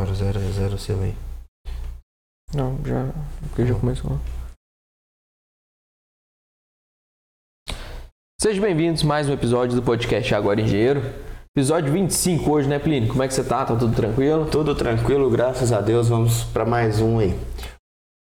Bora, 0 a 0 seu aí. Não, já. Porque já começou. Sejam bem-vindos a mais um episódio do podcast Agora Engenheiro. Episódio 25 hoje, né, Plínio? Como é que você tá? Tá tudo tranquilo? Tudo tranquilo, graças a Deus. Vamos para mais um aí.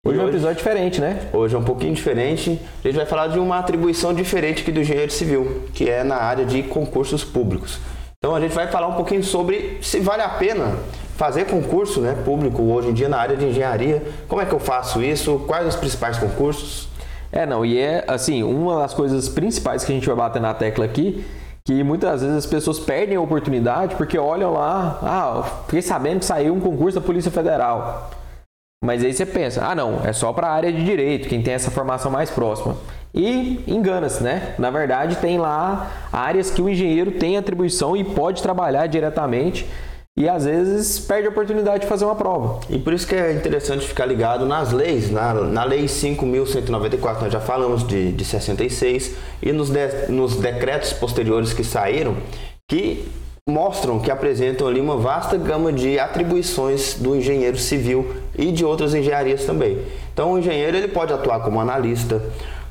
Hoje é um episódio diferente, né? Hoje é um pouquinho diferente. A gente vai falar de uma atribuição diferente aqui do engenheiro civil, que é na área de concursos públicos. Então a gente vai falar um pouquinho sobre se vale a pena fazer concurso né, público hoje em dia na área de engenharia. Como é que eu faço isso? Quais os principais concursos? É, não, e é assim, uma das coisas principais que a gente vai bater na tecla aqui, que muitas vezes as pessoas perdem a oportunidade porque olham lá, ah, fiquei sabendo que saiu um concurso da Polícia Federal. Mas aí você pensa, ah não, é só para a área de direito, quem tem essa formação mais próxima. E engana-se, né? Na verdade, tem lá áreas que o engenheiro tem atribuição e pode trabalhar diretamente e às vezes perde a oportunidade de fazer uma prova. E por isso que é interessante ficar ligado nas leis, na, na lei 5.194, nós já falamos de, de 66, e nos, de, nos decretos posteriores que saíram, que mostram que apresentam ali uma vasta gama de atribuições do engenheiro civil e de outras engenharias também. Então o engenheiro ele pode atuar como analista,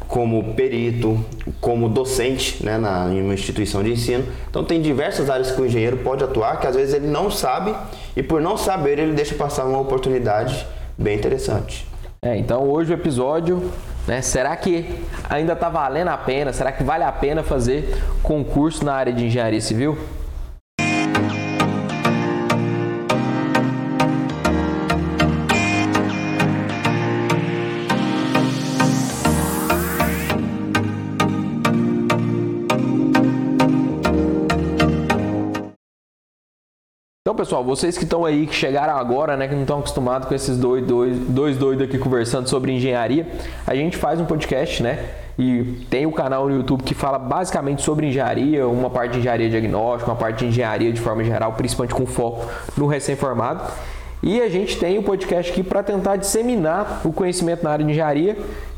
como perito, como docente né, na, em uma instituição de ensino. Então tem diversas áreas que o engenheiro pode atuar que às vezes ele não sabe e por não saber ele deixa passar uma oportunidade bem interessante. É, então hoje o episódio, né, será que ainda está valendo a pena? Será que vale a pena fazer concurso na área de engenharia civil? Então, pessoal, vocês que estão aí, que chegaram agora, né, que não estão acostumados com esses dois, dois, dois doidos aqui conversando sobre engenharia, a gente faz um podcast, né? E tem o um canal no YouTube que fala basicamente sobre engenharia, uma parte de engenharia diagnóstica, uma parte de engenharia de forma geral, principalmente com foco no recém-formado. E a gente tem o um podcast aqui para tentar disseminar o conhecimento na área de engenharia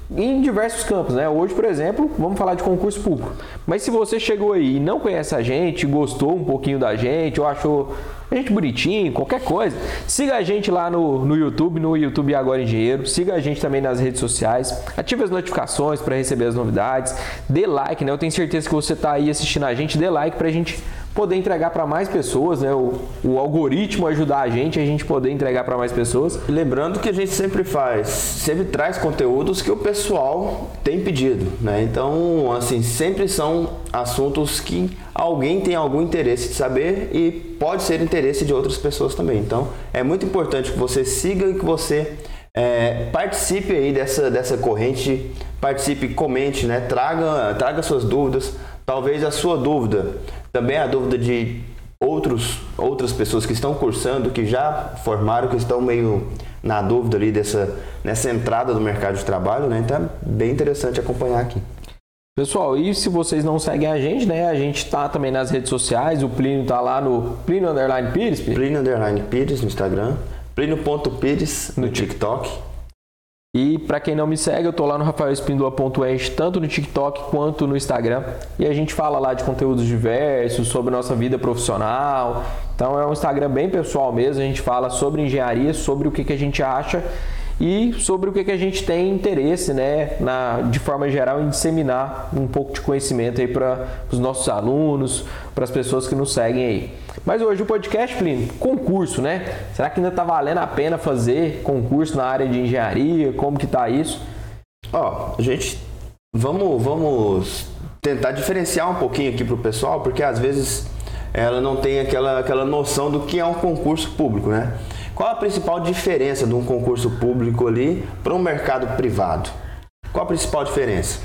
em diversos campos, né? Hoje, por exemplo, vamos falar de concurso público. Mas se você chegou aí e não conhece a gente, gostou um pouquinho da gente, ou achou a gente bonitinho, qualquer coisa, siga a gente lá no, no YouTube, no YouTube Agora Engenheiro, siga a gente também nas redes sociais, ative as notificações para receber as novidades, dê like, né? Eu tenho certeza que você está aí assistindo a gente, dê like para a gente poder entregar para mais pessoas, né? O, o, algoritmo ajudar a gente, a gente poder entregar para mais pessoas. Lembrando que a gente sempre faz, sempre traz conteúdos que o pessoal tem pedido, né? Então, assim, sempre são assuntos que alguém tem algum interesse de saber e pode ser interesse de outras pessoas também. Então, é muito importante que você siga e que você é, participe aí dessa, dessa corrente, participe, comente, né? Traga, traga suas dúvidas. Talvez a sua dúvida também a dúvida de outros, outras pessoas que estão cursando, que já formaram, que estão meio na dúvida ali dessa, nessa entrada do mercado de trabalho, né? Então é bem interessante acompanhar aqui. Pessoal, e se vocês não seguem a gente, né? A gente está também nas redes sociais, o Plínio está lá no Plínio Underline Pires. Plínio Underline Pires no Instagram, Plínio.pires no, no TikTok. E para quem não me segue, eu tô lá no rafaelespindola.eng, tanto no TikTok quanto no Instagram. E a gente fala lá de conteúdos diversos, sobre nossa vida profissional. Então é um Instagram bem pessoal mesmo, a gente fala sobre engenharia, sobre o que, que a gente acha e sobre o que, que a gente tem interesse, né, na, de forma geral, em disseminar um pouco de conhecimento aí para os nossos alunos, para as pessoas que nos seguem aí. Mas hoje o podcast, Plínio, concurso, né? Será que ainda está valendo a pena fazer concurso na área de engenharia? Como que está isso? Ó, oh, gente, vamos, vamos tentar diferenciar um pouquinho aqui para o pessoal, porque às vezes ela não tem aquela, aquela noção do que é um concurso público, né? Qual a principal diferença de um concurso público ali para um mercado privado? Qual a principal diferença?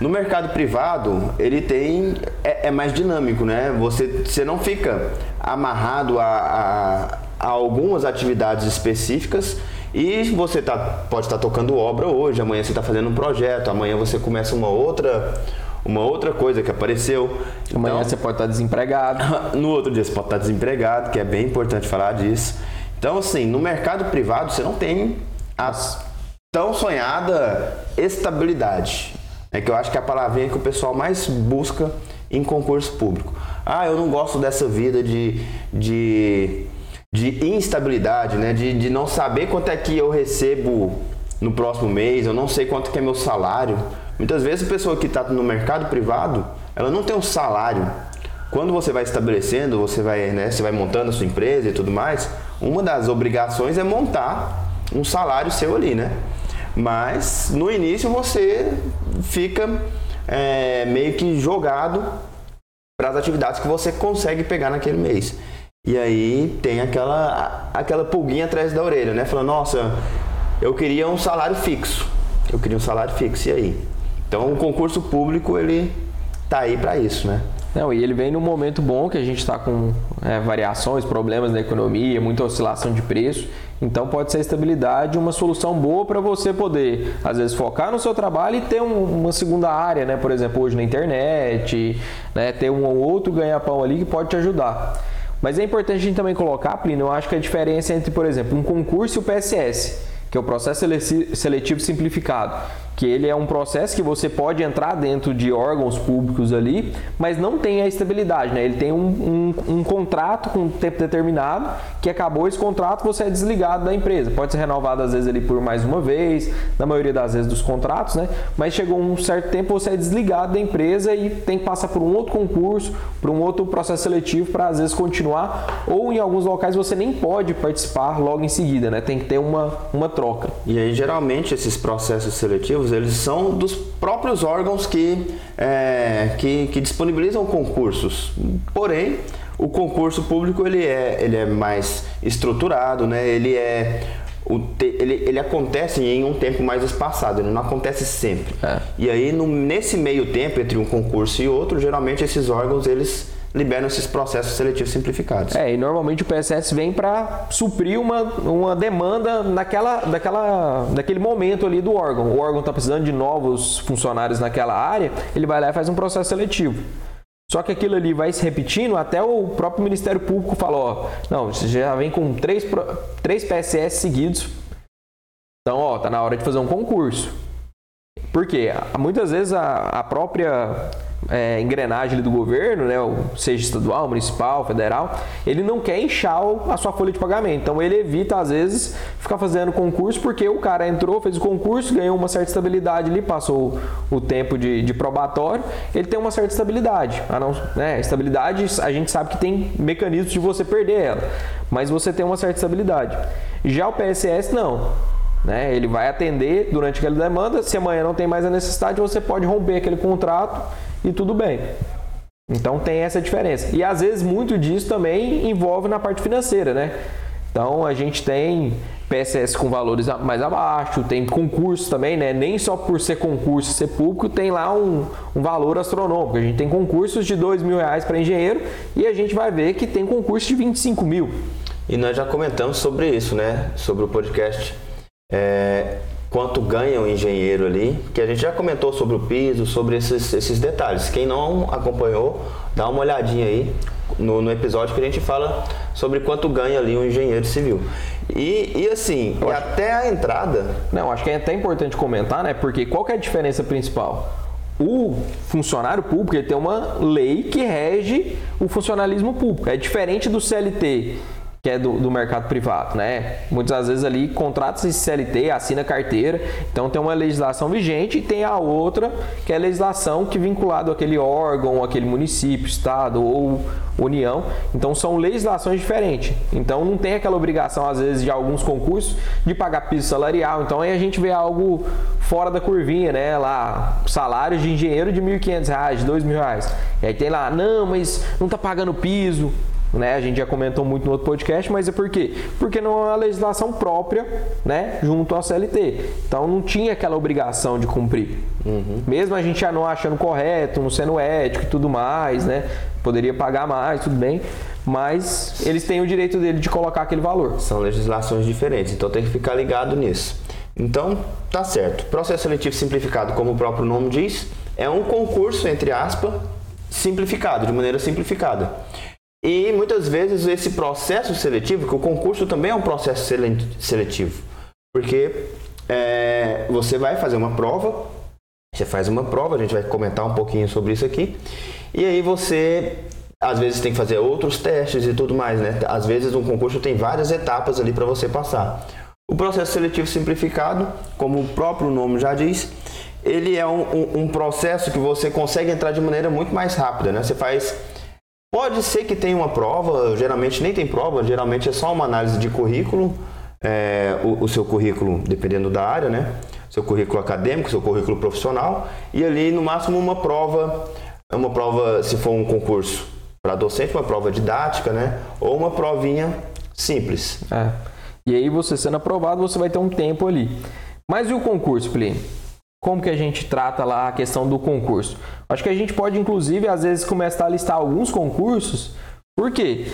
No mercado privado, ele tem é, é mais dinâmico, né? Você, você não fica amarrado a, a, a algumas atividades específicas e você tá, pode estar tá tocando obra hoje, amanhã você está fazendo um projeto, amanhã você começa uma outra uma outra coisa que apareceu. Amanhã então, você pode estar tá desempregado. No outro dia você pode estar tá desempregado, que é bem importante falar disso. Então, assim, no mercado privado você não tem a tão sonhada estabilidade. É que eu acho que é a palavrinha que o pessoal mais busca em concurso público. Ah, eu não gosto dessa vida de, de, de instabilidade, né? De, de não saber quanto é que eu recebo no próximo mês, eu não sei quanto que é meu salário. Muitas vezes a pessoa que está no mercado privado, ela não tem um salário. Quando você vai estabelecendo, você vai, né, você vai montando a sua empresa e tudo mais, uma das obrigações é montar um salário seu ali, né? Mas no início você fica é, meio que jogado para as atividades que você consegue pegar naquele mês. E aí tem aquela, aquela pulguinha atrás da orelha, né? Falando, nossa, eu queria um salário fixo. Eu queria um salário fixo, e aí? Então o concurso público, ele tá aí para isso, né? Não, e ele vem num momento bom que a gente está com é, variações, problemas na economia, muita oscilação de preço. Então pode ser a estabilidade uma solução boa para você poder, às vezes, focar no seu trabalho e ter um, uma segunda área, né? Por exemplo, hoje na internet, né? ter um ou outro ganha-pão ali que pode te ajudar. Mas é importante a gente também colocar, Plínio, eu acho que a diferença entre, por exemplo, um concurso e o PSS, que é o processo seletivo simplificado que ele é um processo que você pode entrar dentro de órgãos públicos ali, mas não tem a estabilidade, né? Ele tem um, um, um, contrato com um tempo determinado, que acabou esse contrato, você é desligado da empresa. Pode ser renovado às vezes ali por mais uma vez, na maioria das vezes dos contratos, né? Mas chegou um certo tempo, você é desligado da empresa e tem que passar por um outro concurso, por um outro processo seletivo para às vezes continuar, ou em alguns locais você nem pode participar logo em seguida, né? Tem que ter uma, uma troca. E aí geralmente esses processos seletivos eles são dos próprios órgãos que, é, que, que, disponibilizam concursos. Porém, o concurso público ele é, ele é mais estruturado, né? ele, é, o te, ele, ele acontece em um tempo mais espaçado, ele não acontece sempre. É. E aí, no, nesse meio tempo, entre um concurso e outro, geralmente esses órgãos eles liberam esses processos seletivos simplificados. É, e normalmente o PSS vem para suprir uma, uma demanda naquela, daquela, daquele momento ali do órgão. O órgão está precisando de novos funcionários naquela área, ele vai lá e faz um processo seletivo. Só que aquilo ali vai se repetindo até o próprio Ministério Público falou, não, você já vem com três, três PSS seguidos, então, ó, tá na hora de fazer um concurso. Por quê? Muitas vezes a, a própria é, engrenagem do governo, né, seja estadual, municipal, federal, ele não quer inchar a sua folha de pagamento. Então ele evita, às vezes, ficar fazendo concurso porque o cara entrou, fez o concurso, ganhou uma certa estabilidade ali, passou o, tempo de, de, probatório, ele tem uma certa estabilidade. A não, né, estabilidade, a gente sabe que tem mecanismos de você perder ela, mas você tem uma certa estabilidade. Já o PSS, não. Né? Ele vai atender durante aquela demanda. Se amanhã não tem mais a necessidade, você pode romper aquele contrato e tudo bem. Então tem essa diferença. E às vezes muito disso também envolve na parte financeira, né? Então a gente tem PSS com valores mais abaixo, tem concurso também, né? Nem só por ser concurso ser público, tem lá um, um valor astronômico. A gente tem concursos de dois mil reais para engenheiro e a gente vai ver que tem concurso de 25 mil. E nós já comentamos sobre isso, né? Sobre o podcast. É, quanto ganha o engenheiro ali, que a gente já comentou sobre o piso, sobre esses, esses detalhes. Quem não acompanhou, dá uma olhadinha aí no, no episódio que a gente fala sobre quanto ganha ali um engenheiro civil. E, e assim, e até a entrada. Não, acho que é até importante comentar, né? Porque qual que é a diferença principal? o funcionário público ele tem uma lei que rege o funcionalismo público. É diferente do CLT, que é do, do, mercado privado, né? Muitas vezes ali contrata esse CLT, assina carteira, então tem uma legislação vigente e tem a outra que é a legislação que é vinculado àquele órgão, aquele município, estado ou união. Então são legislações diferentes. Então não tem aquela obrigação às vezes de alguns concursos de pagar piso salarial. Então aí a gente vê algo fora da curvinha, né? Lá salários de engenheiro de R$ 1.500, de R$ 2.000. E aí tem lá, não, mas não tá pagando piso né? A gente já comentou muito no outro podcast, mas é por quê? Porque não é uma legislação própria, né? Junto ao CLT. Então não tinha aquela obrigação de cumprir. Uhum. Mesmo a gente já não achando correto, não sendo ético e tudo mais, né? Poderia pagar mais, tudo bem. Mas eles têm o direito dele de colocar aquele valor. São legislações diferentes, então tem que ficar ligado nisso. Então, tá certo. Processo seletivo simplificado, como o próprio nome diz, é um concurso, entre aspas, simplificado, de maneira simplificada. E muitas vezes esse processo seletivo, que o concurso também é um processo seletivo, porque é, você vai fazer uma prova, você faz uma prova, a gente vai comentar um pouquinho sobre isso aqui, e aí você às vezes tem que fazer outros testes e tudo mais, né? Às vezes um concurso tem várias etapas ali para você passar. O processo seletivo simplificado, como o próprio nome já diz, ele é um, um, um, processo que você consegue entrar de maneira muito mais rápida, né? Você faz. Pode ser que tenha uma prova, geralmente nem tem prova, geralmente é só uma análise de currículo, é, o, o, seu currículo, dependendo da área, né? Seu currículo acadêmico, seu currículo profissional, e ali no máximo uma prova, uma prova, se for um concurso para docente, uma prova didática, né? Ou uma provinha simples. É. E aí você sendo aprovado, você vai ter um tempo ali. Mas e o concurso, Plínio? Como que a gente trata lá a questão do concurso. Acho que a gente pode, inclusive, às vezes começar a listar alguns concursos. Por quê?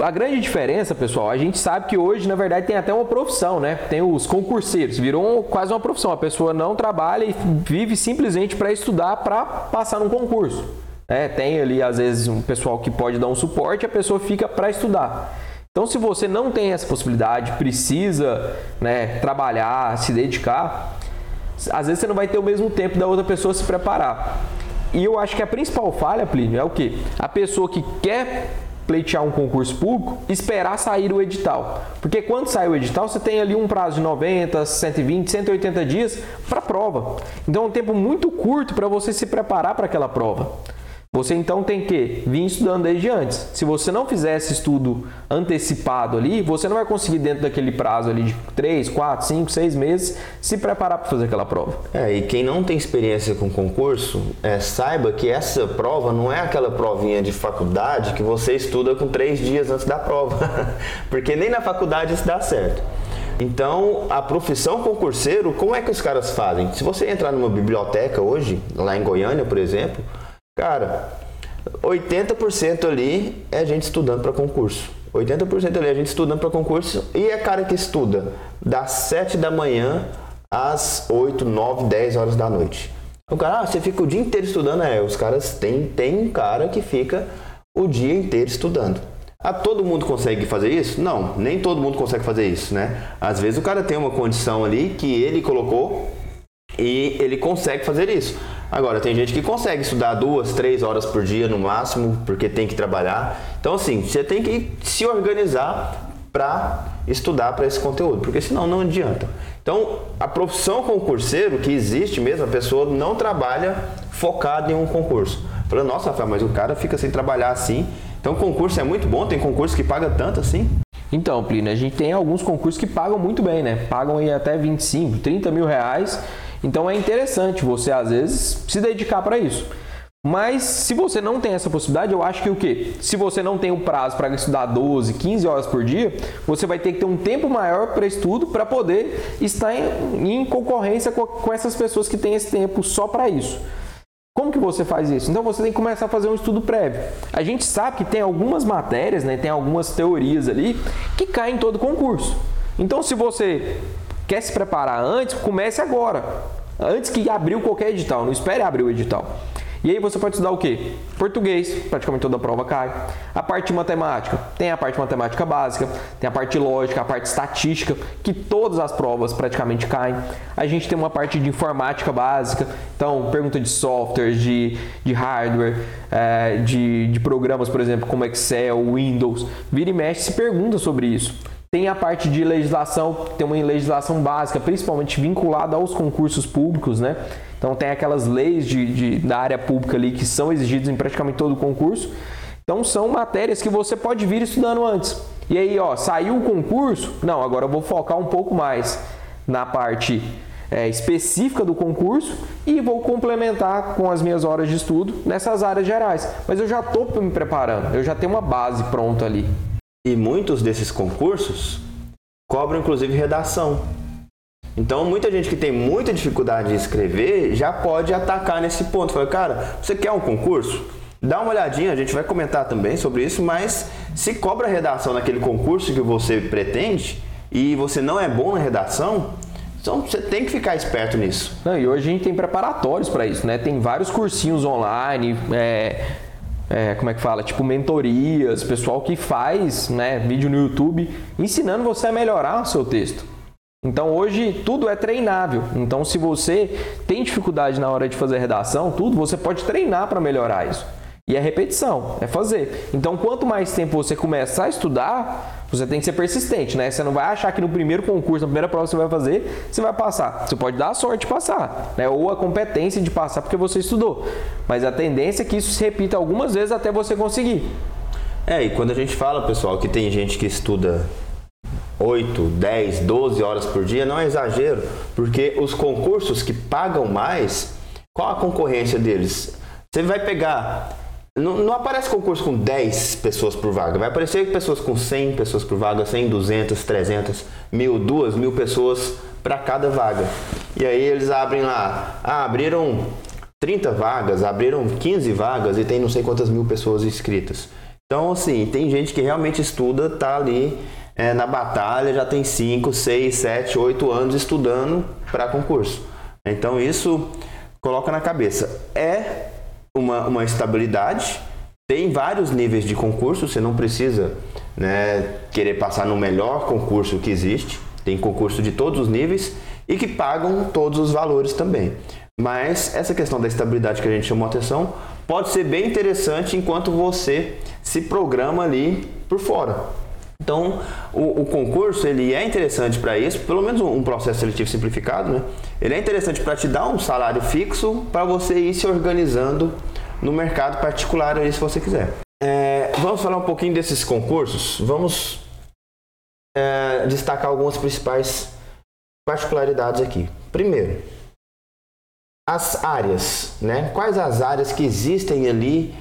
A grande diferença, pessoal, a gente sabe que hoje, na verdade, tem até uma profissão, né? Tem os concurseiros, virou quase uma profissão. A pessoa não trabalha e vive simplesmente para estudar para passar num concurso. É, tem ali, às vezes, um pessoal que pode dar um suporte, a pessoa fica para estudar. Então, se você não tem essa possibilidade, precisa né, trabalhar, se dedicar, às vezes você não vai ter o mesmo tempo da outra pessoa se preparar. E eu acho que a principal falha, Plínio, é o que? A pessoa que quer pleitear um concurso público, esperar sair o edital. Porque quando sai o edital, você tem ali um prazo de 90, 120, 180 dias para a prova. Então é um tempo muito curto para você se preparar para aquela prova. Você então tem que vir estudando desde antes. Se você não fizer esse estudo antecipado ali, você não vai conseguir dentro daquele prazo ali de 3, 4, 5, 6 meses se preparar para fazer aquela prova. É, e quem não tem experiência com concurso, é, saiba que essa prova não é aquela provinha de faculdade que você estuda com três dias antes da prova. Porque nem na faculdade isso dá certo. Então, a profissão concurseiro, como é que os caras fazem? Se você entrar numa biblioteca hoje, lá em Goiânia, por exemplo, Cara, 80% ali é gente estudando para concurso. 80% ali é gente estudando para concurso e é cara que estuda das 7 da manhã às 8, 9, 10 horas da noite. O cara, ah, você fica o dia inteiro estudando? É, os caras tem, tem um cara que fica o dia inteiro estudando. Ah, todo mundo consegue fazer isso? Não, nem todo mundo consegue fazer isso, né? Às vezes o cara tem uma condição ali que ele colocou e ele consegue fazer isso. Agora, tem gente que consegue estudar duas, três horas por dia no máximo, porque tem que trabalhar. Então, assim, você tem que se organizar para estudar para esse conteúdo, porque senão não adianta. Então, a profissão concurseiro que existe mesmo, a pessoa não trabalha focada em um concurso. Falando, nossa, Rafael, mas o cara fica sem trabalhar assim. Então, concurso é muito bom, tem concurso que paga tanto assim. Então, Plínio, a gente tem alguns concursos que pagam muito bem, né? Pagam aí até 25, 30 mil reais então é interessante você às vezes se dedicar para isso. Mas se você não tem essa possibilidade, eu acho que o quê? Se você não tem o prazo para estudar 12, 15 horas por dia, você vai ter que ter um tempo maior para estudo para poder estar em, em concorrência com, com, essas pessoas que têm esse tempo só para isso. Como que você faz isso? Então você tem que começar a fazer um estudo prévio. A gente sabe que tem algumas matérias, né, tem algumas teorias ali que caem em todo concurso. Então se você Quer se preparar antes? Comece agora. Antes que abriu qualquer edital, não espere abrir o edital. E aí você pode estudar o quê? Português, praticamente toda a prova cai. A parte matemática, tem a parte matemática básica, tem a parte lógica, a parte estatística, que todas as provas praticamente caem. A gente tem uma parte de informática básica, então pergunta de software, de, de hardware, é, de, de programas, por exemplo, como Excel, Windows. Vira e mexe se pergunta sobre isso. Tem a parte de legislação, tem uma legislação básica, principalmente vinculada aos concursos públicos, né? Então tem aquelas leis de, de, da área pública ali que são exigidas em praticamente todo o concurso. Então são matérias que você pode vir estudando antes. E aí, ó, saiu o concurso? Não, agora eu vou focar um pouco mais na parte é, específica do concurso e vou complementar com as minhas horas de estudo nessas áreas gerais. Mas eu já estou me preparando, eu já tenho uma base pronta ali. E muitos desses concursos cobram inclusive redação. Então, muita gente que tem muita dificuldade de escrever já pode atacar nesse ponto. Fala, cara, você quer um concurso? Dá uma olhadinha, a gente vai comentar também sobre isso, mas se cobra redação naquele concurso que você pretende e você não é bom na redação, então você tem que ficar esperto nisso. Não, e hoje a gente tem preparatórios para isso, né? Tem vários cursinhos online, é, é, como é que fala? Tipo mentorias, pessoal que faz né, vídeo no YouTube ensinando você a melhorar o seu texto. Então hoje tudo é treinável. Então se você tem dificuldade na hora de fazer redação, tudo você pode treinar para melhorar isso. E é repetição, é fazer. Então, quanto mais tempo você começar a estudar, você tem que ser persistente, né? Você não vai achar que no primeiro concurso, na primeira prova que você vai fazer, você vai passar. Você pode dar a sorte de passar, né? Ou a competência de passar porque você estudou. Mas a tendência é que isso se repita algumas vezes até você conseguir. É, e quando a gente fala, pessoal, que tem gente que estuda 8, 10, 12 horas por dia, não é exagero, porque os concursos que pagam mais, qual a concorrência deles? Você vai pegar não, não, aparece concurso com 10 pessoas por vaga. Vai aparecer pessoas com 100 pessoas por vaga, 100, 200, 300, mil, duas mil pessoas para cada vaga. E aí eles abrem lá, ah, abriram 30 vagas, abriram 15 vagas e tem não sei quantas mil pessoas inscritas. Então, assim, tem gente que realmente estuda, tá ali é, na batalha, já tem 5, 6, 7, 8 anos estudando para concurso. Então, isso coloca na cabeça. É uma, uma estabilidade. Tem vários níveis de concurso, você não precisa né, querer passar no melhor concurso que existe. Tem concurso de todos os níveis e que pagam todos os valores também. Mas essa questão da estabilidade que a gente chamou atenção pode ser bem interessante enquanto você se programa ali por fora. Então, o, o, concurso ele é interessante para isso, pelo menos um, um, processo seletivo simplificado, né? Ele é interessante para te dar um salário fixo para você ir se organizando no mercado particular aí, se você quiser. É, vamos falar um pouquinho desses concursos. Vamos é, destacar algumas principais particularidades aqui. Primeiro, as áreas, né? Quais as áreas que existem ali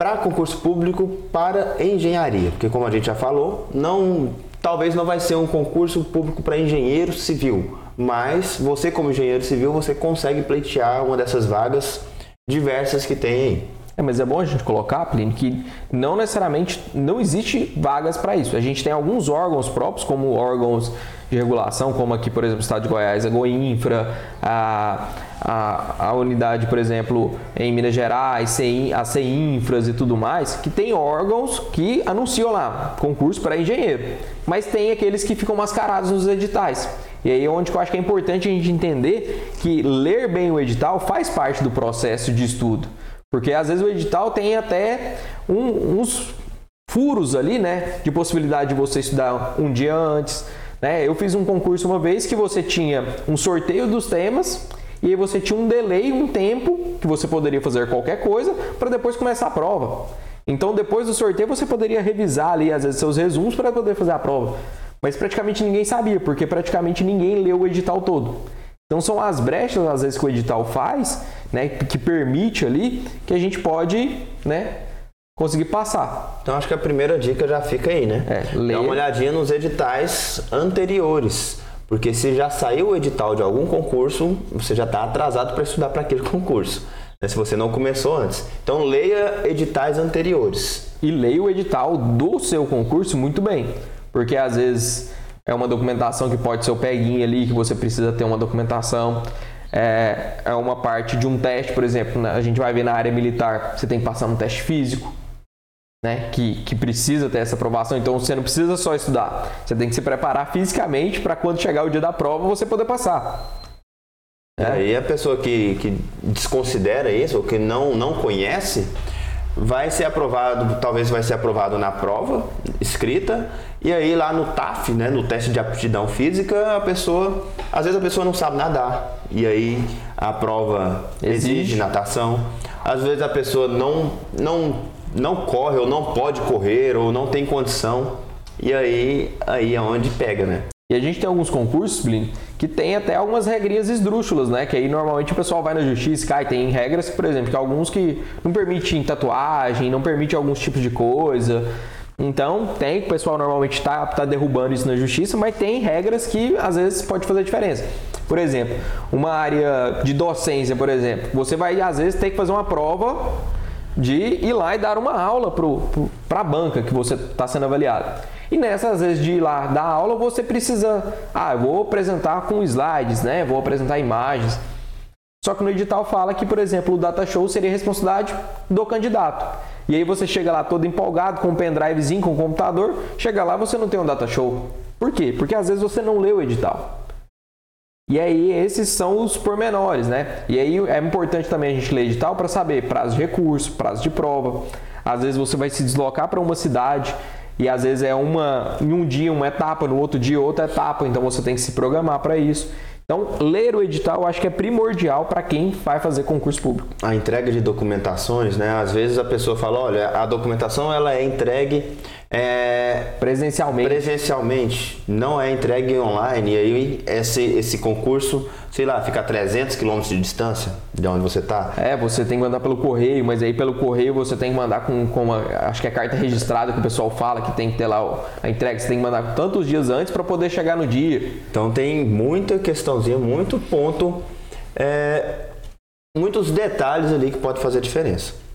para concurso público para engenharia, porque como a gente já falou, não talvez não vai ser um concurso público para engenheiro civil, mas você como engenheiro civil você consegue pleitear uma dessas vagas diversas que tem aí. É, mas é bom a gente colocar, Plínio, que não necessariamente não existe vagas para isso. A gente tem alguns órgãos próprios, como órgãos de regulação, como aqui, por exemplo, o Estado de Goiás, a Goinfra, a, a, a unidade, por exemplo, em Minas Gerais, a CINFRAS e tudo mais, que tem órgãos que anunciam lá concurso para engenheiro, mas tem aqueles que ficam mascarados nos editais. E aí é onde eu acho que é importante a gente entender que ler bem o edital faz parte do processo de estudo. Porque às vezes o edital tem até um, uns furos ali, né? De possibilidade de você estudar um dia antes. Né? Eu fiz um concurso uma vez que você tinha um sorteio dos temas e aí você tinha um delay, um tempo que você poderia fazer qualquer coisa para depois começar a prova. Então depois do sorteio você poderia revisar ali às vezes seus resumos para poder fazer a prova. Mas praticamente ninguém sabia, porque praticamente ninguém leu o edital todo. Então são as brechas às vezes que o edital faz, né, que permite ali que a gente pode, né, conseguir passar. Então acho que a primeira dica já fica aí, né? É, ler... Dá uma olhadinha nos editais anteriores, porque se já saiu o edital de algum concurso, você já está atrasado para estudar para aquele concurso. Né, se você não começou antes. Então leia editais anteriores. E leia o edital do seu concurso muito bem, porque às vezes é uma documentação que pode ser o peguinho ali, que você precisa ter uma documentação. É, é uma parte de um teste, por exemplo, né? a gente vai ver na área militar, você tem que passar um teste físico, né? que, que precisa ter essa aprovação. Então você não precisa só estudar, você tem que se preparar fisicamente para quando chegar o dia da prova você poder passar. É. E a pessoa que, que desconsidera isso, ou que não, não conhece, vai ser aprovado, talvez vai ser aprovado na prova escrita, e aí lá no TAF, né, no teste de aptidão física, a pessoa, às vezes a pessoa não sabe nadar, e aí a prova exige, exige natação. Às vezes a pessoa não, não, não corre ou não pode correr ou não tem condição, e aí, aí é onde pega, né? E a gente tem alguns concursos, Blin, que tem até algumas regrinhas esdrúxulas, né? Que aí normalmente o pessoal vai na justiça e cai. Tem regras, por exemplo, que alguns que não permitem tatuagem, não permitem alguns tipos de coisa. Então, tem, o pessoal normalmente está tá derrubando isso na justiça, mas tem regras que às vezes pode fazer diferença. Por exemplo, uma área de docência, por exemplo, você vai às vezes ter que fazer uma prova de ir lá e dar uma aula para a banca que você está sendo avaliado. E nessa, às vezes, de ir lá dar aula, você precisa, ah, eu vou apresentar com slides, né? Vou apresentar imagens. Só que no edital fala que, por exemplo, o data show seria responsabilidade do candidato. E aí você chega lá todo empolgado com um pendrivezinho, com um computador, chega lá você não tem um data show. Por quê? Porque às vezes você não leu o edital. E aí esses são os pormenores, né? E aí é importante também a gente ler edital para saber prazo de recurso, prazo de prova. Às vezes você vai se deslocar para uma cidade e às vezes é uma em um dia uma etapa, no outro dia outra etapa, então você tem que se programar para isso. Então, ler o edital eu acho que é primordial para quem vai fazer concurso público. A entrega de documentações, né? Às vezes a pessoa fala, olha, a documentação ela é entregue é, presencialmente. Presencialmente, não é entregue online. E aí esse, esse concurso, sei lá, fica a 300 quilômetros de distância de onde você está. É, você tem que mandar pelo correio, mas aí pelo correio você tem que mandar com, com uma, acho que é carta registrada que o pessoal fala que tem que ter lá a entrega. Você tem que mandar tantos dias antes para poder chegar no dia. Então tem muita questãozinha, muito ponto, é, muitos detalhes ali que pode fazer diferença.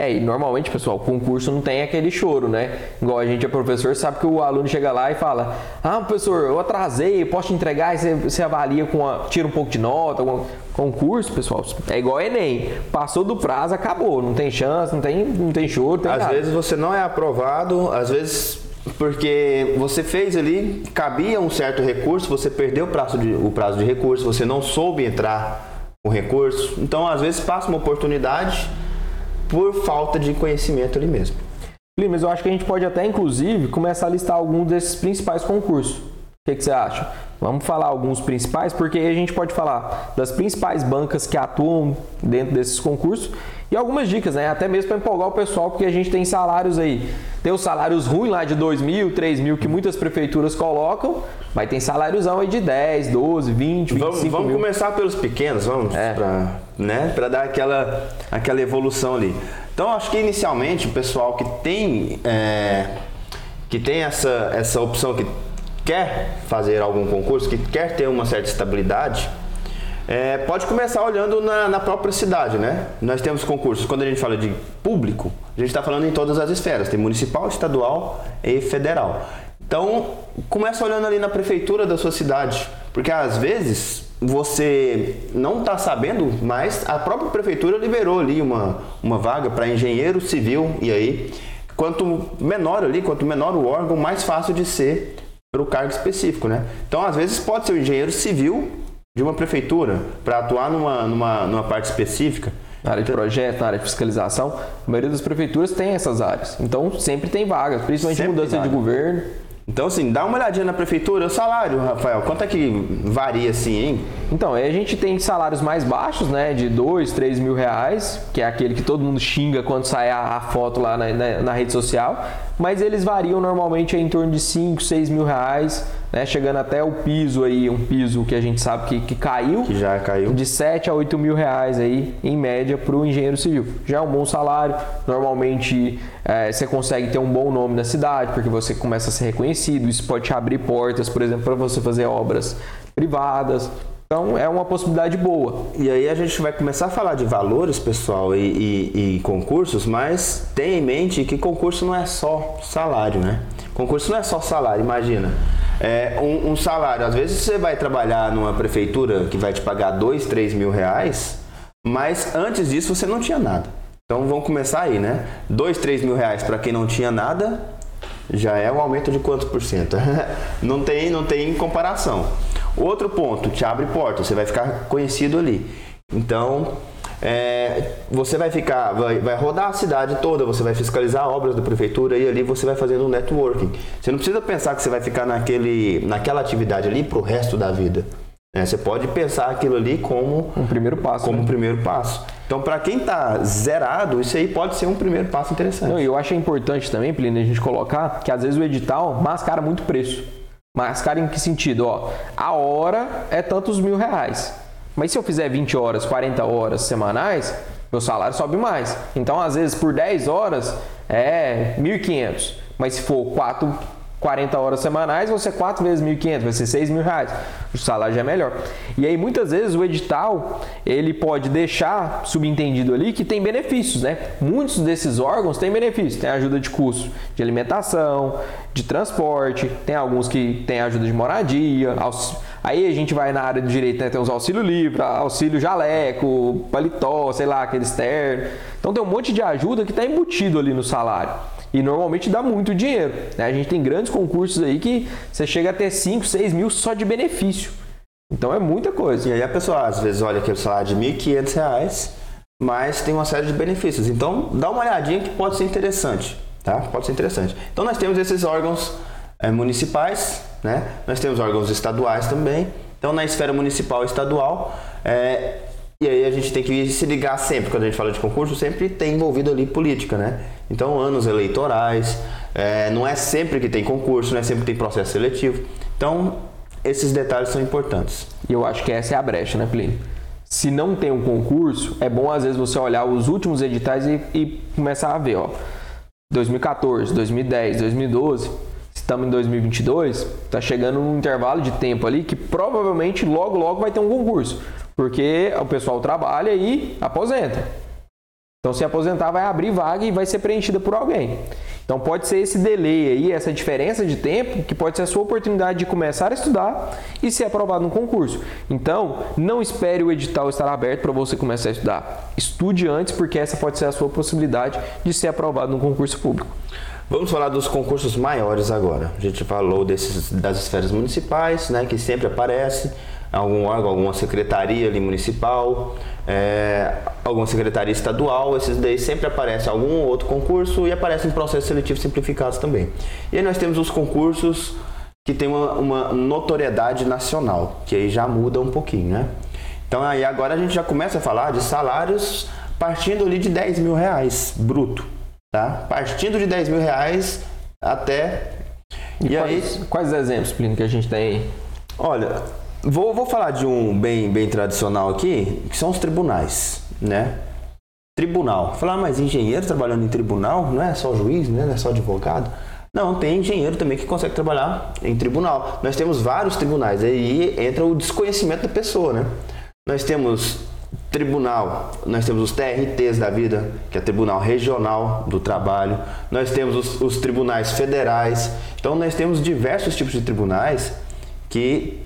É, e normalmente, pessoal, o concurso não tem aquele choro, né? Igual a gente é professor, sabe que o aluno chega lá e fala: Ah, professor, eu atrasei, posso te entregar? E você, você avalia com a, tira um pouco de nota. Concurso, pessoal, é igual Enem. Passou do prazo, acabou. Não tem chance, não tem, não tem choro. Tem às nada. vezes você não é aprovado, às vezes porque você fez ali, cabia um certo recurso, você perdeu o prazo de, o prazo de recurso, você não soube entrar com recurso. Então, às vezes, passa uma oportunidade por falta de conhecimento ali mesmo. Mas eu acho que a gente pode até, inclusive, começar a listar alguns desses principais concursos. O que, que você acha? Vamos falar alguns principais, porque a gente pode falar das principais bancas que atuam dentro desses concursos e algumas dicas, né? Até mesmo para empolgar o pessoal, porque a gente tem salários aí. Tem os salários ruins lá de 2 mil, 3 mil que muitas prefeituras colocam, mas tem saláriozão aí de 10, 12, 20, 25 vamos, vamos mil. começar pelos pequenos, vamos, É. para né, pra dar aquela, aquela evolução ali. Então, acho que inicialmente o pessoal que tem, é, que tem essa, essa opção, que quer fazer algum concurso, que quer ter uma certa estabilidade, é, pode começar olhando na, na própria cidade, né? Nós temos concursos, quando a gente fala de público, a gente está falando em todas as esferas, tem municipal, estadual e federal. Então, começa olhando ali na prefeitura da sua cidade, porque às vezes você não está sabendo, mas a própria prefeitura liberou ali uma, uma vaga para engenheiro civil, e aí, quanto menor ali, quanto menor o órgão, mais fácil de ser para o cargo específico, né? Então, às vezes pode ser o engenheiro civil de uma prefeitura para atuar numa, numa, numa parte específica. Na área de projeto, na área de fiscalização, a maioria das prefeituras tem essas áreas. Então sempre tem vagas, principalmente Sempre mudança de governo. Então, assim, dá uma olhadinha na prefeitura, o salário, Rafael, quanto é que varia assim, hein? Então, a gente tem salários mais baixos, né? De 2, 3 mil reais, que é aquele que todo mundo xinga quando sai a, a foto lá na, na- na rede social. Mas eles variam normalmente em torno de 5, 6 mil reais, né? Chegando até o piso aí, um piso que a gente sabe que, que caiu. Que já caiu. De 7 a 8 mil reais aí, em média, para o engenheiro civil. Já é um bom salário. Normalmente eh, você consegue ter um bom nome na cidade, porque você começa a ser reconhecido. Isso pode te abrir portas, por exemplo, para você fazer obras privadas. Então é uma possibilidade boa. E aí a gente vai começar a falar de valores, pessoal, e, e- e concursos, mas tenha em mente que concurso não é só salário, né? Concurso não é só salário, imagina. É, um, um salário, às vezes você vai trabalhar numa prefeitura que vai te pagar dois, três mil reais, mas antes disso você não tinha nada. Então vamos começar aí, né? Dois, três mil reais para quem não tinha nada, já é um aumento de quantos por cento? não tem, não tem comparação. Outro ponto, te abre porta, você vai ficar conhecido ali. Então, é, você vai ficar, vai, vai rodar a cidade toda, você vai fiscalizar obras da prefeitura e ali você vai fazendo um networking. Você não precisa pensar que você vai ficar naquele, naquela atividade ali pro resto da vida. né? Você pode pensar aquilo ali como Um primeiro passo. como né? um primeiro passo. Então, para quem está zerado, isso aí pode ser um primeiro passo interessante. Não, eu acho importante também, Plínio, a gente colocar que às vezes o edital mascara muito preço. Mascara em que sentido? Ó, a hora é tantos mil reais. Mas se eu fizer 20 horas, 40 horas semanais, meu salário sobe mais. Então, às vezes, por 10 horas é 1.500. Mas se for 4, 40 horas semanais, você 4 vezes 1.500, vai ser 6 mil reais. O salário já é melhor. E aí, muitas vezes, o edital, ele pode deixar subentendido ali que tem benefícios, né? Muitos desses órgãos têm benefícios. Tem ajuda de custo de alimentação, de transporte, tem alguns que têm ajuda de moradia, aux- Aí a gente vai na área do direito, né? Tem os auxílio livre, auxílio jaleco, paletó, sei lá, aquele externo. Então tem um monte de ajuda que está embutido ali no salário. E normalmente dá muito dinheiro. né? A gente tem grandes concursos aí que você chega a ter 5, 6 mil só de benefício. Então é muita coisa. E aí a pessoa às vezes olha aquele salário de R$ 1.500, mas tem uma série de benefícios. Então dá uma olhadinha que pode ser interessante, tá? Pode ser interessante. Então nós temos esses órgãos é, municipais, né? Nós temos órgãos estaduais também. Então na esfera municipal e estadual, é, e aí a gente tem que se ligar sempre, quando a gente fala de concurso, sempre tem envolvido ali política, né? Então anos eleitorais, é, não é sempre que tem concurso, não é sempre que tem processo seletivo. Então esses detalhes são importantes. E eu acho que essa é a brecha, né, Plínio? Se não tem um concurso, é bom às vezes você olhar os últimos editais e, e começar a ver, ó. 2014, 2010, 2012, estamos em 2022, está chegando num intervalo de tempo ali que provavelmente logo logo vai ter um concurso, porque o pessoal trabalha e aposenta. Então se aposentar vai abrir vaga e vai ser preenchida por alguém. Então pode ser esse delay aí, essa diferença de tempo, que pode ser a sua oportunidade de começar a estudar e ser aprovado no concurso. Então, não espere o edital estar aberto para você começar a estudar. Estude antes, porque essa pode ser a sua possibilidade de ser aprovado no concurso público. Vamos falar dos concursos maiores agora. A gente falou desses, das esferas municipais, né, que sempre aparece algum órgão, alguma secretaria ali municipal, é, alguma secretaria estadual, esses daí sempre aparece algum outro concurso e aparecem processos seletivos simplificados também. E aí nós temos os concursos que tem uma, uma notoriedade nacional, que aí já muda um pouquinho, né? Então aí agora a gente já começa a falar de salários partindo ali de 10 mil reais bruto, tá? Partindo de 10 mil reais até... E, e quais, aí... quais exemplos, Plínio, que a gente tem aí? Olha, Vou, vou falar de um bem, bem tradicional aqui, que são os tribunais, né? Tribunal. Falar, ah, mas engenheiro trabalhando em tribunal não é só juiz, né? não é só advogado. Não, tem engenheiro também que consegue trabalhar em tribunal. Nós temos vários tribunais, aí entra o desconhecimento da pessoa, né? Nós temos tribunal, nós temos os TRTs da vida, que é Tribunal Regional do Trabalho, nós temos os, os tribunais federais, então nós temos diversos tipos de tribunais que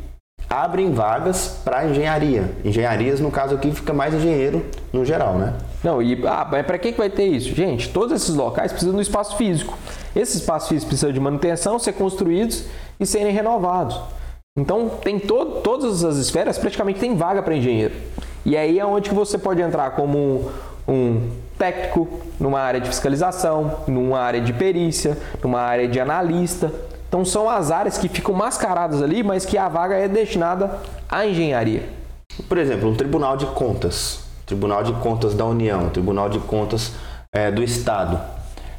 abrem vagas para engenharia. Engenharias, no caso aqui, fica mais engenheiro no geral, né? Não, e ah, para que, que vai ter isso? Gente, todos esses locais precisam do espaço físico. Esses espaços físicos precisam de manutenção, ser construídos e serem renovados. Então, tem to todas as esferas, praticamente tem vaga para engenheiro. E aí é onde que você pode entrar como um técnico numa área de fiscalização, numa área de perícia, numa área de analista. Então são as áreas que ficam mascaradas ali, mas que a vaga é destinada à engenharia. Por exemplo, um tribunal de contas, Tribunal de Contas da União, Tribunal de Contas é, do Estado.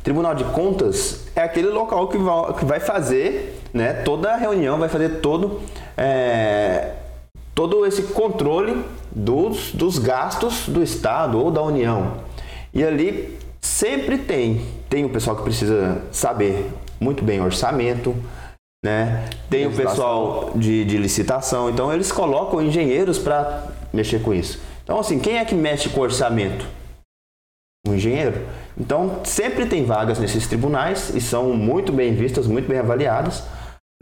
Tribunal de Contas é aquele local que vai, que vai fazer né, toda a reunião, vai fazer todo, é, todo esse controle dos, dos gastos do Estado ou da União. E ali sempre tem, tem o pessoal que precisa saber muito bem orçamento, né? Tem o pessoal de, de licitação, então eles colocam engenheiros para mexer com isso. Então, assim, quem é que mexe com orçamento? Um engenheiro. Então, sempre tem vagas nesses tribunais e são muito bem vistas, muito bem avaliadas,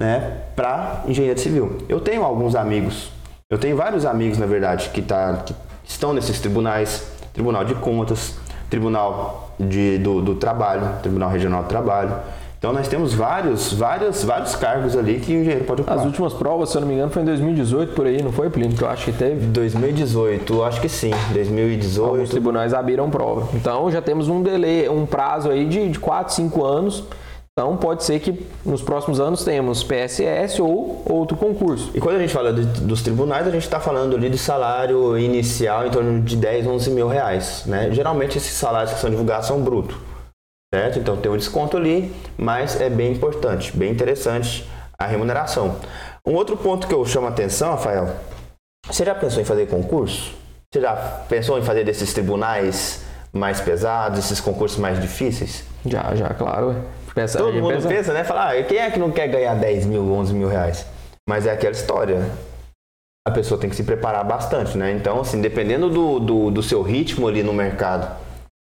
né, para engenheiro civil. Eu tenho alguns amigos, eu tenho vários amigos, na verdade, que, tá, que estão nesses tribunais, Tribunal de Contas, Tribunal de, do, do Trabalho, Tribunal Regional do Trabalho. Então nós temos vários, vários, vários cargos ali que o engenheiro pode ocupar. As últimas provas, se eu não me engano, foi em 2018 por aí, não foi, Plínio? Que eu acho que teve. 2018, acho que sim. 2018. Alguns tribunais abriram prova. Então já temos um delay, um prazo aí de, de 4, 5 anos. Então pode ser que nos próximos anos tenhamos PSS ou outro concurso. E quando a gente fala de, dos tribunais, a gente está falando ali de salário inicial em torno de 10, 11 mil reais. Né? Geralmente esses salários que são divulgados são brutos certo? Então tem um desconto ali, mas é bem importante, bem interessante a remuneração. Um outro ponto que eu chamo a atenção, Rafael, você já pensou em fazer concurso? Você já pensou em fazer desses tribunais mais pesados, esses concursos mais difíceis? Já, já, claro. Pensa, Todo mundo pensa, pensa né? Fala, ah, quem é que não quer ganhar 10 mil, 11 mil reais? Mas é aquela história. A pessoa tem que se preparar bastante, né? Então, assim, dependendo do, do, do seu ritmo ali no mercado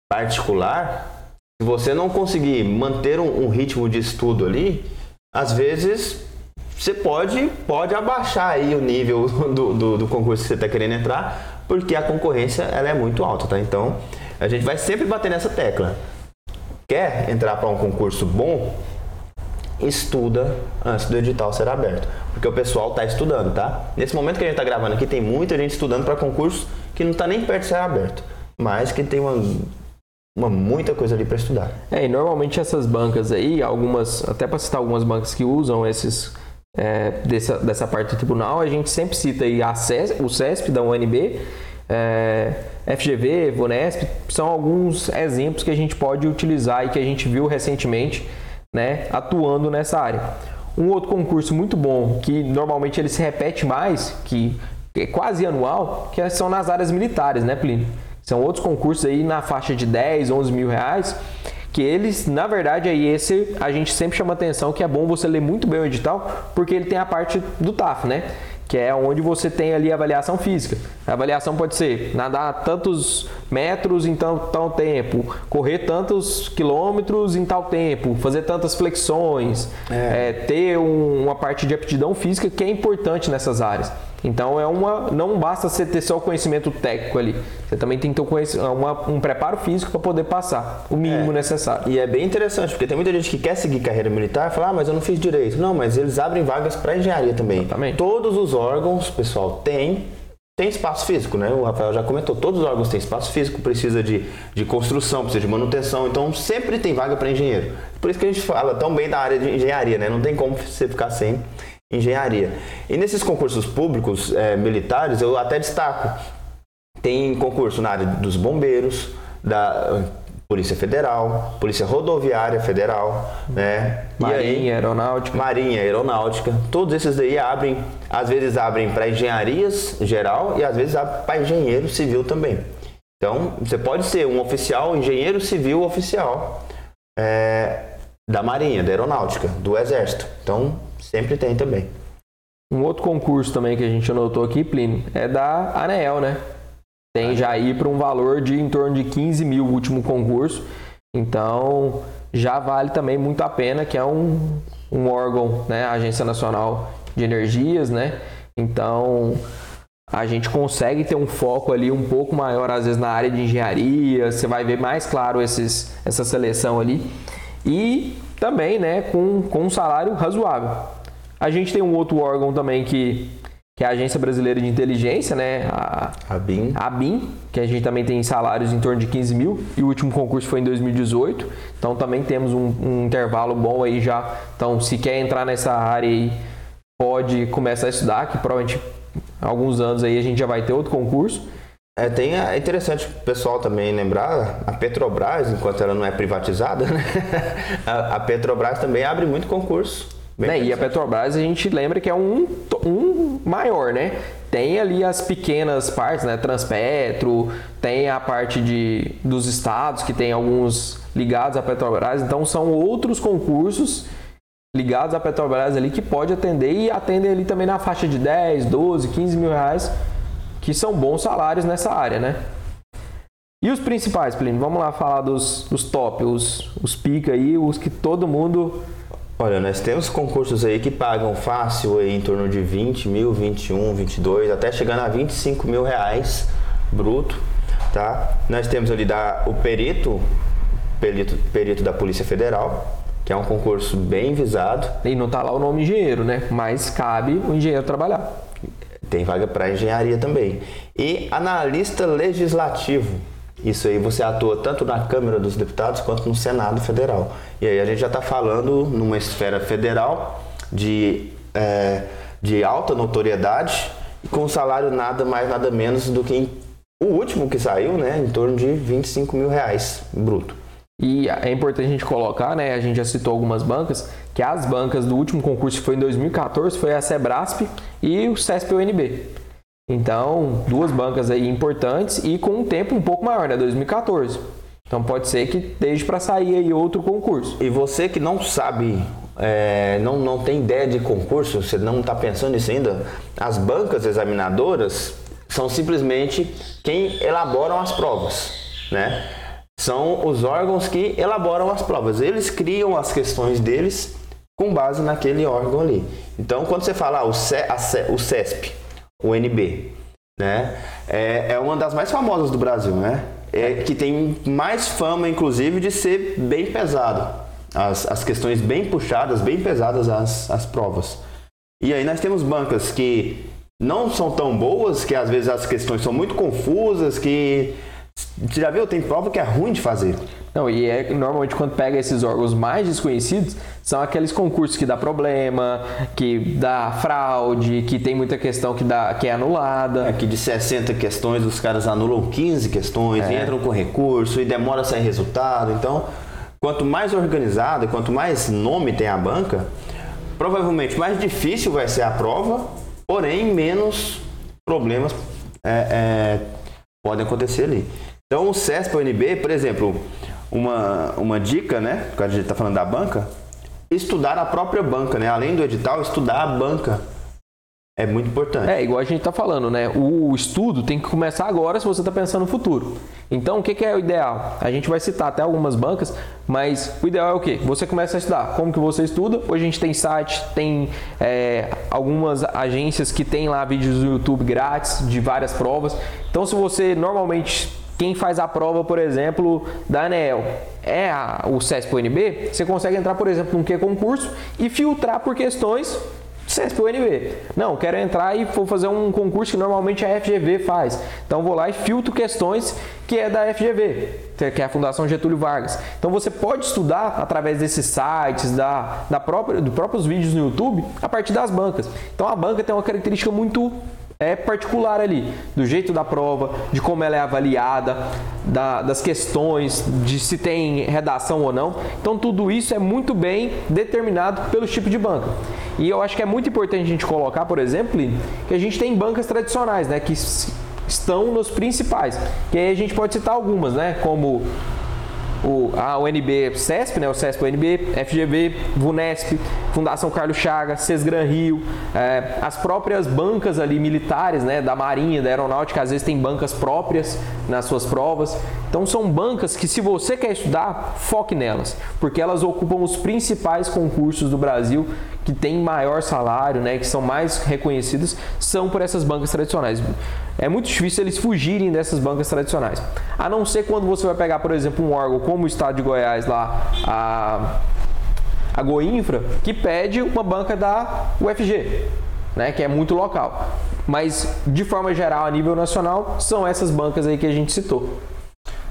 particular, se você não conseguir manter um, um ritmo de estudo ali, às vezes você pode, pode abaixar aí o nível do, do, do concurso que você está querendo entrar, porque a concorrência ela é muito alta, tá? Então a gente vai sempre bater nessa tecla. Quer entrar para um concurso bom? estuda antes do edital ser aberto, porque o pessoal está estudando, tá? Nesse momento que a gente está gravando aqui, tem muita gente estudando para concursos que não está nem perto de ser aberto, mas que tem uma, uma muita coisa ali para estudar. É, e normalmente essas bancas aí, algumas, até para citar algumas bancas que usam esses é, dessa, dessa parte do tribunal, a gente sempre cita aí a CESP, o CESP da UNB, é, FGV, VUNESP, são alguns exemplos que a gente pode utilizar e que a gente viu recentemente né, atuando nessa área. Um outro concurso muito bom, que normalmente ele se repete mais, que é quase anual, que são nas áreas militares, né, Plínio? São outros concursos aí na faixa de 10, 11 mil reais, que eles, na verdade, aí esse a gente sempre chama atenção que é bom você ler muito bem o edital, porque ele tem a parte do TAF, né? Que é onde você tem ali a avaliação física. A avaliação pode ser nadar tantos metros em tal, tal tempo, correr tantos quilômetros em tal tempo, fazer tantas flexões, é. É, ter um, uma parte de aptidão física que é importante nessas áreas. Então é uma, não basta você ter só o conhecimento técnico ali, você também tem que ter um, uma, um preparo físico para poder passar, o mínimo é. necessário. E é bem interessante, porque tem muita gente que quer seguir carreira militar e fala, ah, mas eu não fiz direito. Não, mas eles abrem vagas para engenharia também. Exatamente. Todos os órgãos, pessoal, tem tem espaço físico, né? O Rafael já comentou, todos os órgãos têm espaço físico, precisa de, de construção, precisa de manutenção, então sempre tem vaga para engenheiro. Por isso que a gente fala tão bem da área de engenharia, né? Não tem como você ficar sem engenharia. E nesses concursos públicos é, militares, eu até destaco, tem concurso na área dos bombeiros, da Polícia Federal, Polícia Rodoviária Federal, né? Marinha, aí, Aeronáutica. Marinha, Aeronáutica. Todos esses daí abrem, às vezes abrem para engenharias geral e às vezes abrem para engenheiro civil também. Então, você pode ser um oficial, engenheiro civil oficial é, da Marinha, da Aeronáutica, do Exército. Então, Sempre tem também. Um outro concurso também que a gente anotou aqui, Plínio, é da ANEEL, né? Tem já aí para um valor de em torno de 15 mil o último concurso. Então já vale também muito a pena, que é um, um órgão, né? A Agência Nacional de Energias, né? Então a gente consegue ter um foco ali um pouco maior, às vezes, na área de engenharia, você vai ver mais claro esses, essa seleção ali. E também né, com, com um salário razoável. A gente tem um outro órgão também que, que é a Agência Brasileira de Inteligência, né? A, a BIM. A BIM, que a gente também tem salários em torno de 15 mil, e o último concurso foi em 2018. Então também temos um, um intervalo bom aí já. Então, se quer entrar nessa área aí, pode começar a estudar, que provavelmente alguns anos aí a gente já vai ter outro concurso. É, tem, é interessante o pessoal também lembrar, a Petrobras, enquanto ela não é privatizada, né? a, a Petrobras também abre muito concurso. Né? E a Petrobras a gente lembra que é um, um maior, né? Tem ali as pequenas partes, né? Transpetro, tem a parte de, dos estados que tem alguns ligados à Petrobras, então são outros concursos ligados à Petrobras ali que pode atender e atendem ali também na faixa de 10, 12, 15 mil reais que são bons salários nessa área, né? E os principais, Plínio? Vamos lá falar dos, dos top, os, os pica aí, os que todo mundo... Olha, nós temos concursos aí que pagam fácil aí em torno de 20 mil, 21, 22, até chegando a 25 mil reais bruto, tá? Nós temos ali da, o perito, perito, perito da Polícia Federal, que é um concurso bem visado. E não tá lá o nome engenheiro, né? Mas cabe o engenheiro trabalhar. Tem vaga para engenharia também. E analista legislativo. Isso aí você atua tanto na Câmara dos Deputados quanto no Senado Federal. E aí a gente já está falando numa esfera federal de, é, de alta notoriedade e com um salário nada mais nada menos do que o último que saiu, né, em torno de 25 mil reais bruto. E é importante a gente colocar, né? A gente já citou algumas bancas, que as bancas do último concurso que foi em 2014 foi a Sebrasp e o CESP-UNB. Então, duas bancas aí importantes e com um tempo um pouco maior, né? 2014. Então pode ser que esteja para sair aí outro concurso. E você que não sabe, é, não, não tem ideia de concurso, você não está pensando nisso ainda, as bancas examinadoras são simplesmente quem elaboram as provas, né? são os órgãos que elaboram as provas. Eles criam as questões deles com base naquele órgão ali. Então, quando você fala ah, o, C, o CESP, o NB, né, é, é, uma das mais famosas do Brasil, né? É, que tem mais fama, inclusive, de ser bem pesado. as, as questões bem puxadas, bem pesadas as, as provas. E aí nós temos bancas que não são tão boas, que às vezes as questões são muito confusas, que já viu, tem prova que é ruim de fazer. Não, e é normalmente quando pega esses órgãos mais desconhecidos, são aqueles concursos que dá problema, que dá fraude, que tem muita questão que, dá, que é anulada. Aqui de 60 questões, os caras anulam 15 questões, é. entram com recurso e demora a sair resultado. Então, quanto mais organizado e quanto mais nome tem a banca, provavelmente mais difícil vai ser a prova, porém menos problemas é, é, podem acontecer ali. Então o CESP ou NB, por exemplo, uma, uma dica, né? Quando a gente está falando da banca, estudar a própria banca, né? Além do edital, estudar a banca é muito importante. É, igual a gente está falando, né? O estudo tem que começar agora se você está pensando no futuro. Então, o que, que, é o ideal? A gente vai citar até algumas bancas, mas o ideal é o quê? Você começa a estudar. Como que você estuda? Hoje a gente tem site, tem é, algumas agências que tem lá vídeos no YouTube grátis de várias provas. Então, se você normalmente quem faz a prova, por exemplo, da ANEL é a, o CESP UNB, você consegue entrar, por exemplo, num que concurso e filtrar por questões CESP UNB. Não, quero entrar e vou fazer um concurso que normalmente a FGV faz. Então vou lá e filtro questões que é da FGV, que é a Fundação Getúlio Vargas. Então você pode estudar através desses sites, da, da própria, dos próprios vídeos no YouTube, a partir das bancas. Então a banca tem uma característica muito é particular ali, do jeito da prova, de como ela é avaliada, da, das questões, de se tem redação ou não. Então tudo isso é muito bem determinado pelo tipo de banca. E eu acho que é muito importante a gente colocar, por exemplo, que a gente tem bancas tradicionais, né, que estão nos principais. Que aí a gente pode citar algumas, né, como o, a UNB CESP, né, o CESP UNB, FGV, VUNESP, Fundação Carlos Chagas, Sesgran Rio, é, as próprias bancas ali militares, né, da Marinha, da Aeronáutica, às vezes tem bancas próprias nas suas provas. Então são bancas que se você quer estudar, foque nelas, porque elas ocupam os principais concursos do Brasil que têm maior salário, né, que são mais reconhecidos, são por essas bancas tradicionais. É muito difícil eles fugirem dessas bancas tradicionais. A não ser quando você vai pegar, por exemplo, um órgão como o Estado de Goiás lá, a, a Goinfra, que pede uma banca da UFG, né, que é muito local. Mas, de forma geral, a nível nacional, são essas bancas aí que a gente citou.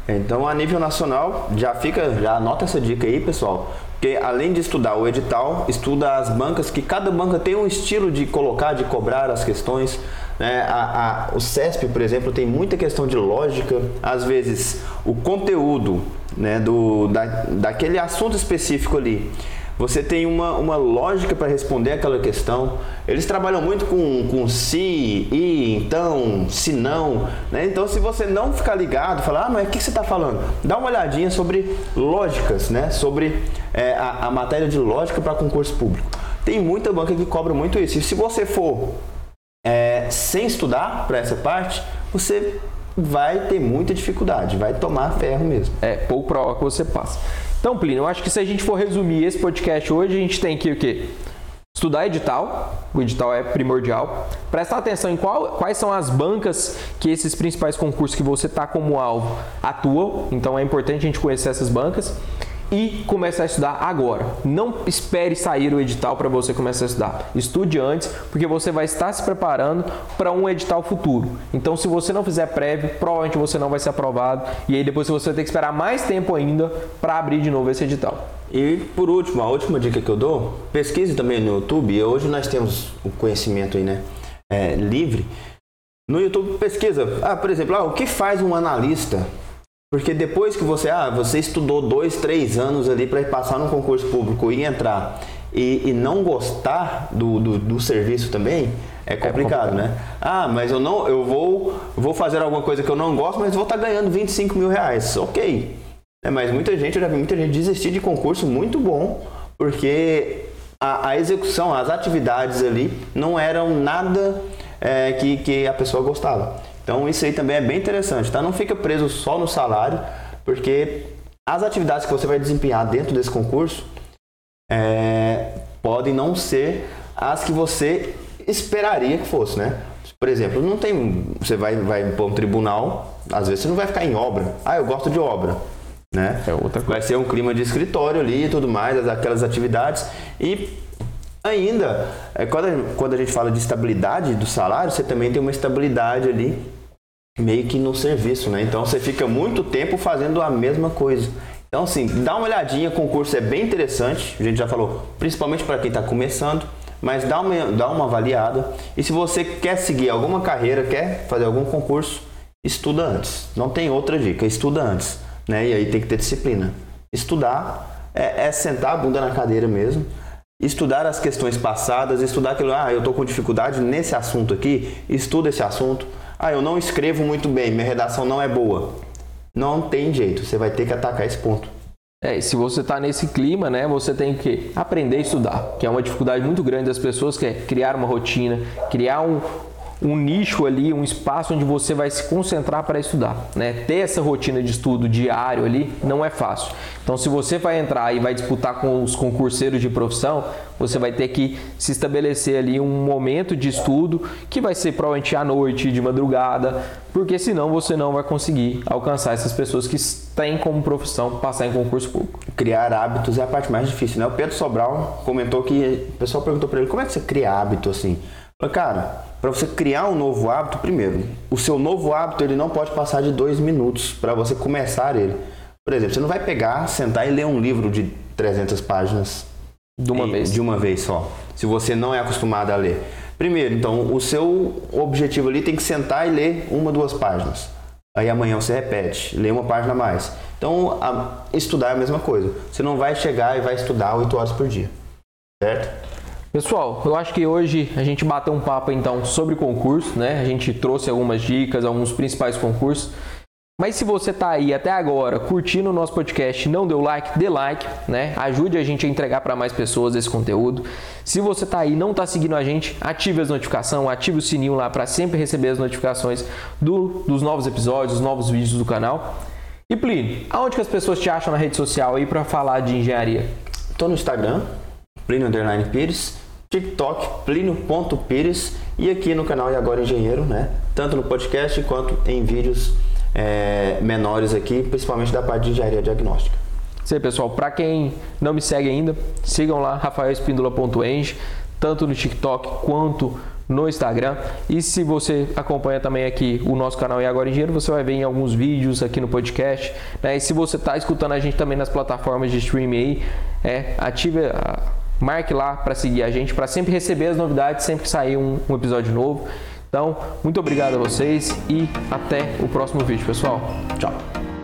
Então, a nível nacional, já fica, já anota essa dica aí, pessoal. Porque além de estudar o edital, estuda as bancas, que cada banca tem um estilo de colocar, de cobrar as questões. Né? A, a, o CESP, por exemplo, tem muita questão de lógica. Às vezes, o conteúdo né, do, da, daquele assunto específico ali você tem uma, uma lógica para responder aquela questão. Eles trabalham muito com, com se, e, então, se não. Né? Então, se você não ficar ligado, falar, ah, mas o que você está falando? Dá uma olhadinha sobre lógicas, né? sobre é, a, a matéria de lógica para concurso público. Tem muita banca que cobra muito isso. E se você for é, sem estudar para essa parte, você vai ter muita dificuldade, vai tomar ferro mesmo. É, pouco prova que você passa. Então, Plínio, eu acho que se a gente for resumir esse podcast hoje, a gente tem que o quê? Estudar edital, o edital é primordial. Prestar atenção em qual, quais são as bancas que esses principais concursos que você está como alvo atuam. Então é importante a gente conhecer essas bancas e começar a estudar agora. Não espere sair o edital para você começar a estudar. Estude antes, porque você vai estar se preparando para um edital futuro. Então, se você não fizer prévio, provavelmente você não vai ser aprovado e aí depois você vai ter que esperar mais tempo ainda para abrir de novo esse edital. E por último, a última dica que eu dou, pesquise também no YouTube. Hoje nós temos o conhecimento aí, né, é, livre. No YouTube pesquisa, ah, por exemplo, ah, o que faz um analista porque depois que você, ah, você estudou dois, três anos ali para passar no concurso público e entrar e, e não gostar do, do, do, serviço também, é complicado, é complicado, né? Ah, mas eu não, eu vou, vou fazer alguma coisa que eu não gosto, mas vou estar tá ganhando 25 mil reais. Ok. É, mas muita gente, eu já vi muita gente desistir de concurso muito bom, porque a, a execução, as atividades ali não eram nada é, que, que a pessoa gostava. Então isso aí também é bem interessante, tá? Não fica preso só no salário, porque as atividades que você vai desempenhar dentro desse concurso é, podem não ser as que você esperaria que fosse, né? Por exemplo, não tem, você vai, vai para um tribunal, às vezes você não vai ficar em obra. Ah, eu gosto de obra. né? É outra coisa. Vai ser um clima de escritório ali e tudo mais, aquelas atividades. E ainda, é, quando, a, quando a gente fala de estabilidade do salário, você também tem uma estabilidade ali meio que no serviço, né? Então você fica muito tempo fazendo a mesma coisa. Então, assim, dá uma olhadinha, o concurso é bem interessante, a gente já falou, principalmente para quem está começando, mas dá uma, dá uma avaliada. E se você quer seguir alguma carreira, quer fazer algum concurso, estuda antes. Não tem outra dica, estuda antes. Né? E aí tem que ter disciplina. Estudar é, é sentar a bunda na cadeira mesmo, estudar as questões passadas, estudar aquilo, ah, eu estou com dificuldade nesse assunto aqui, estuda esse assunto. Ah, eu não escrevo muito bem, minha redação não é boa. Não tem jeito, você vai ter que atacar esse ponto. É, se você está nesse clima, né, você tem que aprender a estudar, que é uma dificuldade muito grande das pessoas, que é criar uma rotina, criar um, um nicho ali, um espaço onde você vai se concentrar para estudar. Né? Ter essa rotina de estudo diário ali não é fácil. Então, se você vai entrar e vai disputar com os concurseiros de profissão, você vai ter que se estabelecer ali um momento de estudo que vai ser provavelmente à noite, de madrugada, porque senão você não vai conseguir alcançar essas pessoas que têm como profissão passar em concurso público. Criar hábitos é a parte mais difícil, né? O Pedro Sobral comentou que o pessoal perguntou para ele como é que você cria hábito assim. Cara, para você criar um novo hábito, primeiro, o seu novo hábito ele não pode passar de dois minutos para você começar ele. Por exemplo, você não vai pegar, sentar e ler um livro de 300 páginas de uma e, vez. De uma vez só. Se você não é acostumado a ler. Primeiro, então, o seu objetivo ali tem que sentar e ler uma, duas páginas. Aí amanhã você repete, lê uma página a mais. Então, a, estudar é a mesma coisa. Você não vai chegar e vai estudar 8 horas por dia. Certo? Pessoal, eu acho que hoje a gente bateu um papo então sobre concurso, né? A gente trouxe algumas dicas, alguns principais concursos. Mas se você está aí até agora curtindo o nosso podcast, não deu like, dê like, né? Ajude a gente a entregar para mais pessoas esse conteúdo. Se você está aí e não está seguindo a gente, ative as notificações, ative o sininho lá para sempre receber as notificações do, dos novos episódios, dos novos vídeos do canal. E Plínio, aonde que as pessoas te acham na rede social aí para falar de engenharia? Estou no Instagram, Plínio Underline Pires. TikTok, Plínio.pires e aqui no canal E Agora Engenheiro, né? Tanto no podcast quanto em vídeos é, menores aqui, principalmente da parte de engenharia diagnóstica. Aí, pessoal. Para quem não me segue ainda, sigam lá, rafaelespindola.eng, tanto no TikTok quanto no Instagram. E se você acompanha também aqui o nosso canal E Agora Engenheiro, você vai ver em alguns vídeos aqui no podcast. Né? E se você está escutando a gente também nas plataformas de streaming aí, é, ative a marque lá para seguir a gente, para sempre receber as novidades, sempre que sair um, um episódio novo. Então, muito obrigado a vocês e até o próximo vídeo, pessoal. Tchau!